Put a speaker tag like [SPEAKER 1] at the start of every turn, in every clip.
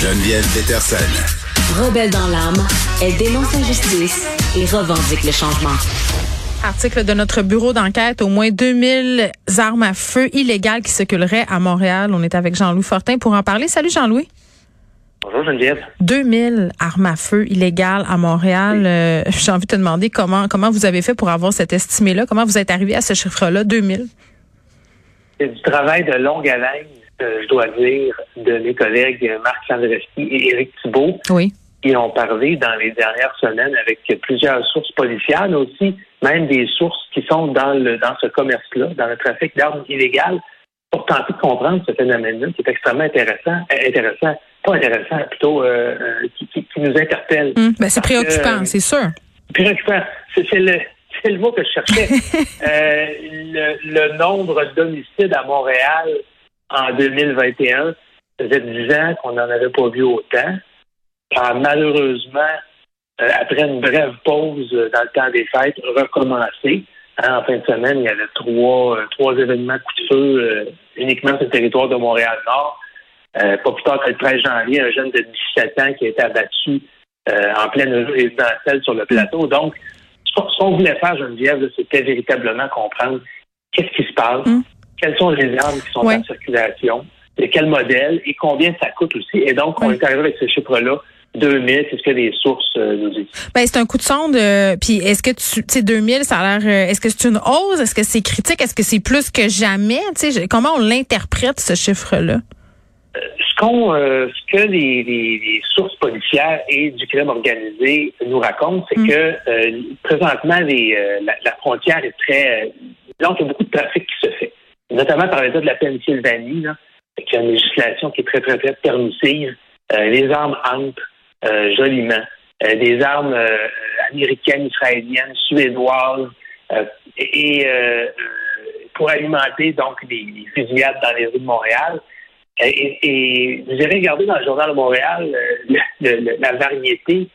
[SPEAKER 1] Geneviève Peterson.
[SPEAKER 2] Rebelle dans l'âme, elle dénonce l'injustice et revendique le changement.
[SPEAKER 3] Article de notre bureau d'enquête, au moins 2000 armes à feu illégales qui circuleraient à Montréal. On est avec Jean-Louis Fortin pour en parler. Salut Jean-Louis.
[SPEAKER 4] Bonjour Geneviève.
[SPEAKER 3] 2000 armes à feu illégales à Montréal. Euh, J'ai envie de te demander comment comment vous avez fait pour avoir cet estimé-là. Comment vous êtes arrivé à ce chiffre-là, 2000?
[SPEAKER 4] C'est du travail de longue haleine, je dois dire, de mes collègues Marc Sandreski et Éric Thibault.
[SPEAKER 3] Oui.
[SPEAKER 4] Qui ont parlé dans les dernières semaines avec plusieurs sources policières, mais aussi même des sources qui sont dans le dans ce commerce-là, dans le trafic d'armes illégales, pour tenter de comprendre ce phénomène-là, qui est extrêmement intéressant, euh, intéressant, pas intéressant, plutôt euh, euh qui, qui, qui, nous interpelle.
[SPEAKER 3] Hum, ben c'est préoccupant, c'est sûr.
[SPEAKER 4] Préoccupant. C'est le c'est le mot que je cherchais. euh, le, le, nombre d'homicides à Montréal en 2021, ça faisait 10 ans qu'on n'en avait pas vu autant. a malheureusement, euh, après une brève pause dans le temps des fêtes, recommencé. Hein, en fin de semaine, il y avait trois, euh, trois événements coup de feu euh, uniquement sur le territoire de Montréal-Nord. pas plus tard que le 13 janvier, un jeune de 17 ans qui a été abattu en pleine résidentielle sur le plateau. Donc, ce qu'on voulait faire, Geneviève, c'était véritablement comprendre qu'est-ce qui se passe, mm. Quelles sont les armes qui sont en circulation, de quel modèle et combien ça coûte aussi. Et donc, on est arrivé avec ce chiffre-là. 2000, c'est ce que les sources euh, nous disent.
[SPEAKER 3] Ben, c'est un coup de sonde. Euh, puis est-ce que tu sais 2000, ça a l'air. Euh, est-ce que c'est une hausse? Est-ce que c'est critique? Est-ce que c'est plus que jamais? Tu sais, comment on l'interprète ce chiffre-là?
[SPEAKER 4] Euh, ce que les, sources policières et du crime organisé nous racontent, c'est mm. que présentement, euh, la, frontière est très... donc, il y a beaucoup de trafic qui se fait, notamment par l'État de la Pennsylvanie, là, qui a une législation qui est très, très, très permissive. les armes entrent joliment. des armes américaines, israéliennes, suédoises, et pour alimenter donc les fusillades dans les rues de Montréal. Et, vous avez regardé dans le Journal de Montréal euh, la variété.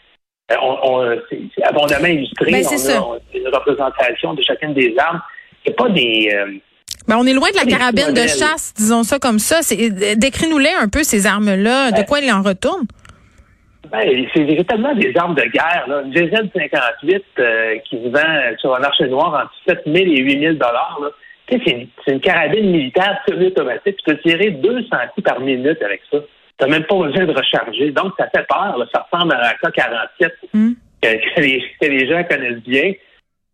[SPEAKER 4] Euh, on, c'est abondamment illustré.
[SPEAKER 3] Ben,
[SPEAKER 4] on, a, une représentation de chacune des armes. C'est pas des. Euh,
[SPEAKER 3] ben, on est loin de la carabine de chasse, disons ça comme ça. Décris-nous-les un peu, ces armes-là. De ben, quoi ils en retournent?
[SPEAKER 4] Ben, c'est véritablement des armes de guerre. Là. Une GZ-58 qui se vend sur un marché noir entre 7 000 et 8 000 là c'est une, carabine militaire semi-automatique. Tu peux tirer 200 coups par minute avec ça. Tu n'as même pas besoin de recharger. Donc, ça fait peur. Ça ressemble à un K-47 hmm. que, les, gens connaissent bien.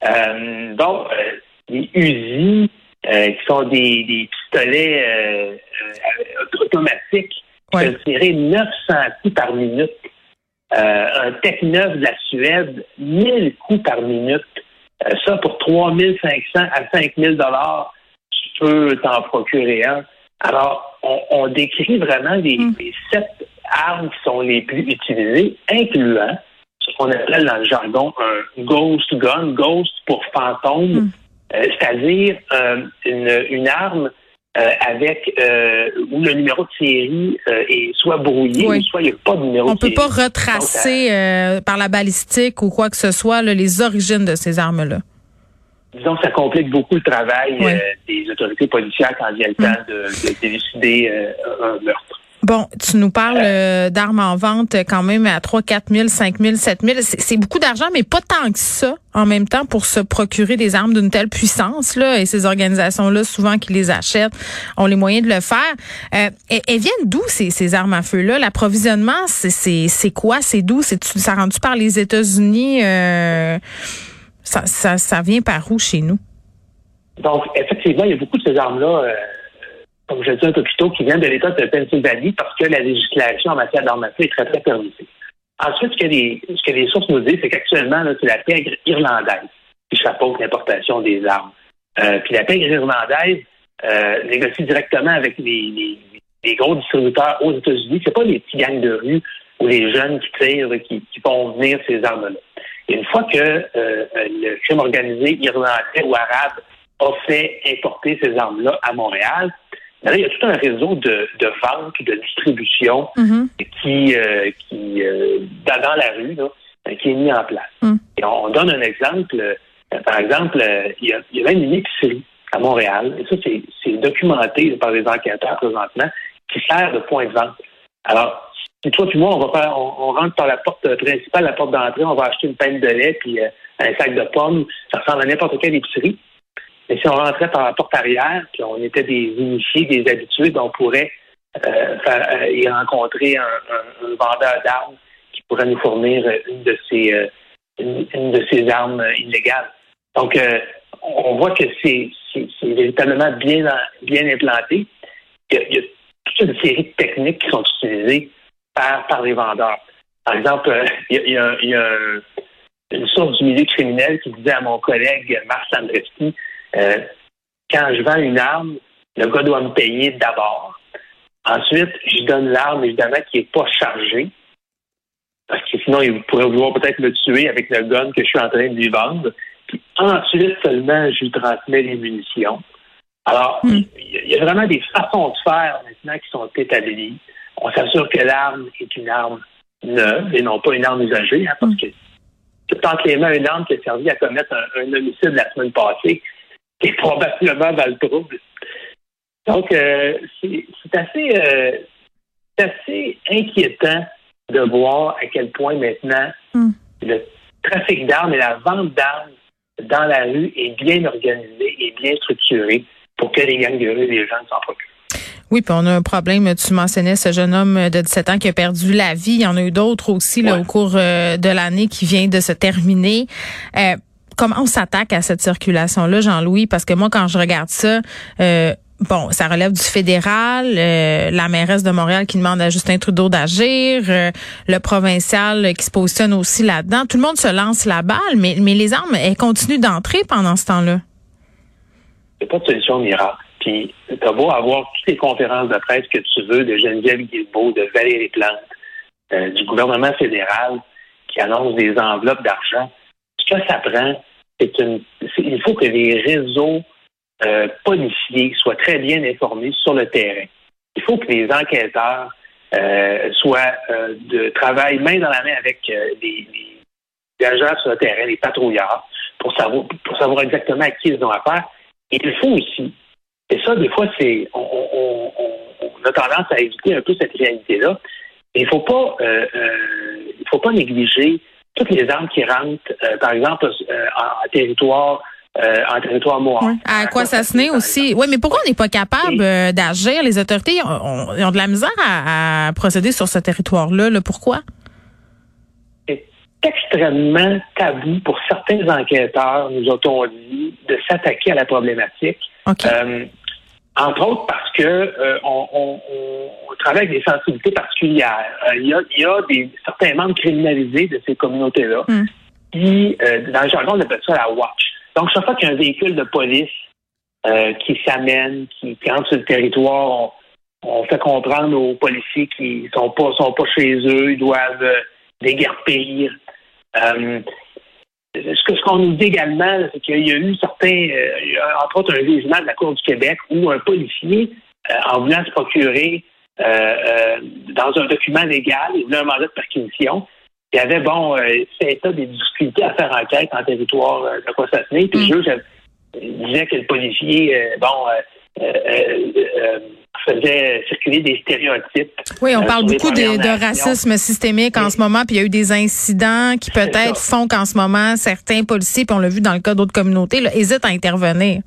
[SPEAKER 4] Euh, donc, euh, les Uzi, euh, qui sont des, pistolets automatiques, qui peuvent tirer 900 coups par minute. un Tech 9 de la Suède, 1000 coups par minute. Euh, ça, pour 3 500 à 5 000 tu peux t'en procurer un. Alors, on, décrit vraiment les, hmm. sept armes qui sont les plus utilisées, incluant ce qu'on appelle dans le jargon un ghost gun, ghost pour fantôme, hmm. Euh, c'est-à-dire euh, une, une, arme euh, avec euh, où le numéro de série euh, est soit brouillé ou soit il n'y a pas de numéro
[SPEAKER 3] On de série. On peut pas retracer par la balistique ou quoi que ce soit les origines de ces armes-là.
[SPEAKER 4] Disons que ça complique beaucoup le travail des autorités policières quand vient le mm. temps de, décider un meurtre.
[SPEAKER 3] Bon, tu nous parles euh, d'armes en vente quand même à 3, 4 000, 5 000, 7 000. C'est beaucoup d'argent, mais pas tant que ça en même temps pour se procurer des armes d'une telle puissance. là. Et ces organisations-là, souvent qui les achètent, ont les moyens de le faire. Euh, elles, viennent d'où ces, ces armes à feu-là? L'approvisionnement, c'est quoi? C'est d'où? Ça rendu par les États-Unis? Euh, ça, ça, ça vient par où chez nous?
[SPEAKER 4] Donc, effectivement, il y a beaucoup de ces armes-là euh, comme je dit un peu plus tôt, qui vient de l'État de Pennsylvanie parce que la législation en matière d'armes est très, très permissive. Ensuite, ce que les, ce que les sources nous disent, c'est qu'actuellement, c'est la pègre irlandaise qui chapeaute l'importation des armes. Euh, puis la pègre irlandaise euh, négocie directement avec les, les, gros distributeurs aux États-Unis. C'est pas les petits gangs de rue ou les jeunes qui tirent qui, qui font venir ces armes-là. Une fois que euh, le crime organisé irlandais ou arabe a fait importer ces armes-là à Montréal, il y a tout un réseau de, de vente, de distribution mm-hmm. qui, euh, qui euh, dans la rue, là, euh, qui est mis en place. Mm. Et on, donne un exemple. par exemple, il y, a, il y a même une épicerie à Montréal, et ça, c'est documenté par les enquêteurs présentement, qui sert de point de vente. Alors, puis toi puis moi, on va faire, on, rentre par la porte principale, la porte d'entrée, on va acheter une pinte de lait puis euh, un sac de pommes. Ça ressemble à n'importe quelle épicerie. Mais si on rentrait par la porte arrière, puis on était des initiés, des habitués, ben, on pourrait euh, faire, y rencontrer un, vendeur d'armes qui pourrait nous fournir une de ces ces armes illégales. Donc, on voit que c'est véritablement bien, bien implanté. Il y, a, toute une série de techniques qui sont utilisées par, les vendeurs. Par exemple, euh, il y a, il y a une source du milieu criminel qui disait à mon collègue Marc Sandreski, euh, quand je vends une arme, le gars doit me payer d'abord. Ensuite, je donne l'arme, évidemment, qui n'est pas chargée. Parce que sinon, il pourrait vouloir peut-être me tuer avec le gun que je suis en train de lui vendre. Puis ensuite seulement, je lui transmets les munitions. Alors, hmm. il y a vraiment des façons de faire maintenant qui sont établies. On s'assure que l'arme est une arme neuve et non pas une arme usagée, hein, parce hmm. que tant que les mains une arme qui a servi à commettre un, homicide la semaine passée, est probablement dans le trouble. Donc, euh, c'est assez, euh, assez inquiétant de voir à quel point maintenant hmm. le trafic d'armes et la vente d'armes dans la rue est bien organisée et bien structurée pour que les gangs de rue les gens s'en procurent.
[SPEAKER 3] Oui, puis on a un problème. Tu mentionnais ce jeune homme de 17 ans qui a perdu la vie. Il y en a eu d'autres aussi là, au cours euh, de l'année qui vient de se terminer. Euh, comment on s'attaque à cette circulation-là, Jean-Louis? Parce que moi, quand je regarde ça, euh, bon, ça relève du fédéral, euh, la mairesse de Montréal qui demande à Justin Trudeau d'agir, euh, le provincial qui se positionne aussi là-dedans. Tout le monde se lance la balle, mais, mais les armes, elles continuent d'entrer pendant ce temps-là.
[SPEAKER 4] Il a pas de solution miracle. Puis, t'as beau avoir toutes les conférences de presse que tu veux de Geneviève Guilbeault, de Valérie Plante, euh, du gouvernement fédéral qui annonce des enveloppes d'argent. Ce que ça prend, c'est une, il faut que les réseaux euh, policiers soient très bien informés sur le terrain. Il faut que les enquêteurs euh, soient euh, de travail main dans la main avec des, agents sur le terrain, les patrouilleurs, pour savoir, pour savoir exactement à qui ils ont affaire. Et il faut aussi, et ça, des fois, c'est on, a tendance à éviter un peu cette réalité-là. Il faut faut pas négliger toutes les armes qui rentrent, par exemple, en territoire euh, en territoire noir.
[SPEAKER 3] À quoi ça se aussi. Oui, mais pourquoi on n'est pas capable euh, d'agir? Les autorités ont, de la misère à, procéder sur ce territoire-là. pourquoi?
[SPEAKER 4] C'est extrêmement tabou pour certains enquêteurs, nous a-t-on dit, de s'attaquer à la problématique. Euh, entre autres parce que on, travaille avec des sensibilités particulières. Il y, a, des, certains membres criminalisés de ces communautés-là hmm. qui, dans le jargon, on appelle ça la watch. Donc, chaque fois qu'il y a un véhicule de police euh, qui s'amène, qui, entre sur le territoire, on, fait comprendre aux policiers qui sont pas sont pas chez eux, ils doivent euh, déguerpir. Euh, ce qu'on nous dit également, c'est qu'il y a eu certains, entre autres un jugement de la Cour du Québec où un policier, en voulant se procurer dans un document légal, il voulait un mandat de perquisition, il y avait, bon, euh, ça des difficultés à faire enquête en territoire euh, de Puis le mm. juge disait que le policier, euh, bon, euh, faisait circuler des stéréotypes.
[SPEAKER 3] Oui, on parle beaucoup de, de, racisme systémique en ce moment, puis il y a eu des incidents qui peut-être font qu'en ce moment, certains policiers, puis on l'a vu dans le cas d'autres communautés, là, hésitent à intervenir.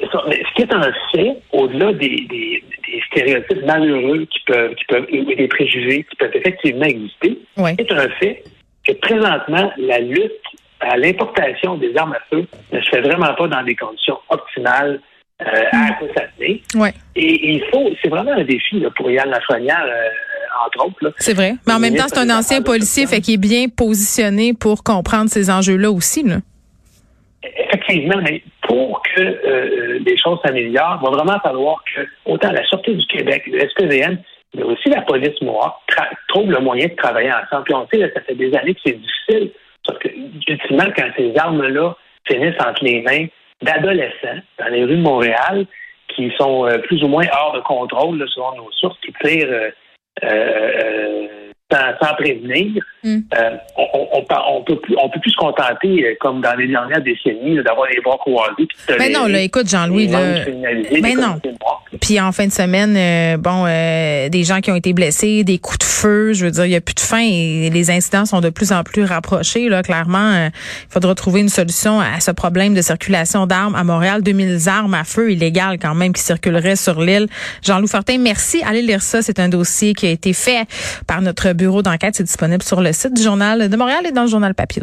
[SPEAKER 4] Mais ce qui est un fait, au-delà des, des, stéréotypes malheureux qui peuvent, qui peuvent, et des préjugés qui peuvent effectivement exister, c'est un fait que présentement, la lutte à l'importation des armes à feu ne se fait vraiment pas dans des conditions optimales euh, à accompagner.
[SPEAKER 3] Mm. Ouais.
[SPEAKER 4] Et, il faut, c'est vraiment un défi là, pour Yann Lafrenière, euh, entre autres.
[SPEAKER 3] C'est vrai. Mais en même temps, c'est un ancien policier, fait qu'il est bien positionné pour comprendre ces enjeux-là aussi. Là.
[SPEAKER 4] Effectivement, mais pour que euh, les choses s'améliorent, il va vraiment falloir que autant la Sûreté du Québec, le SPVM, mais aussi la police noire trouvent le moyen de travailler ensemble. Puis on sait, ça fait des années que c'est difficile, parce que, ultimement, quand ces armes-là finissent entre les mains d'adolescents dans les rues de Montréal, qui sont euh, plus ou moins hors de contrôle, selon nos sources, qui tirent euh, euh sans, prévenir. Hmm. Euh, on, on, on, peut plus, on peut plus se contenter, euh, comme dans les dernières décennies, d'avoir les bras croisés.
[SPEAKER 3] Mais non, là, écoute, Jean-Louis, là. Mais non. Puis en fin de semaine, euh, bon, euh, des gens qui ont été blessés, des coups de feu, je veux dire, il n'y a plus de fin et les incidents sont de plus en plus rapprochés. Là, clairement, euh, il faudra trouver une solution à ce problème de circulation d'armes à Montréal. 2000 armes à feu illégales quand même qui circuleraient sur l'île. Jean-Loup Fortin, merci. Allez lire ça. C'est un dossier qui a été fait par notre bureau d'enquête. C'est disponible sur le site du Journal de Montréal et dans le Journal Papier aussi.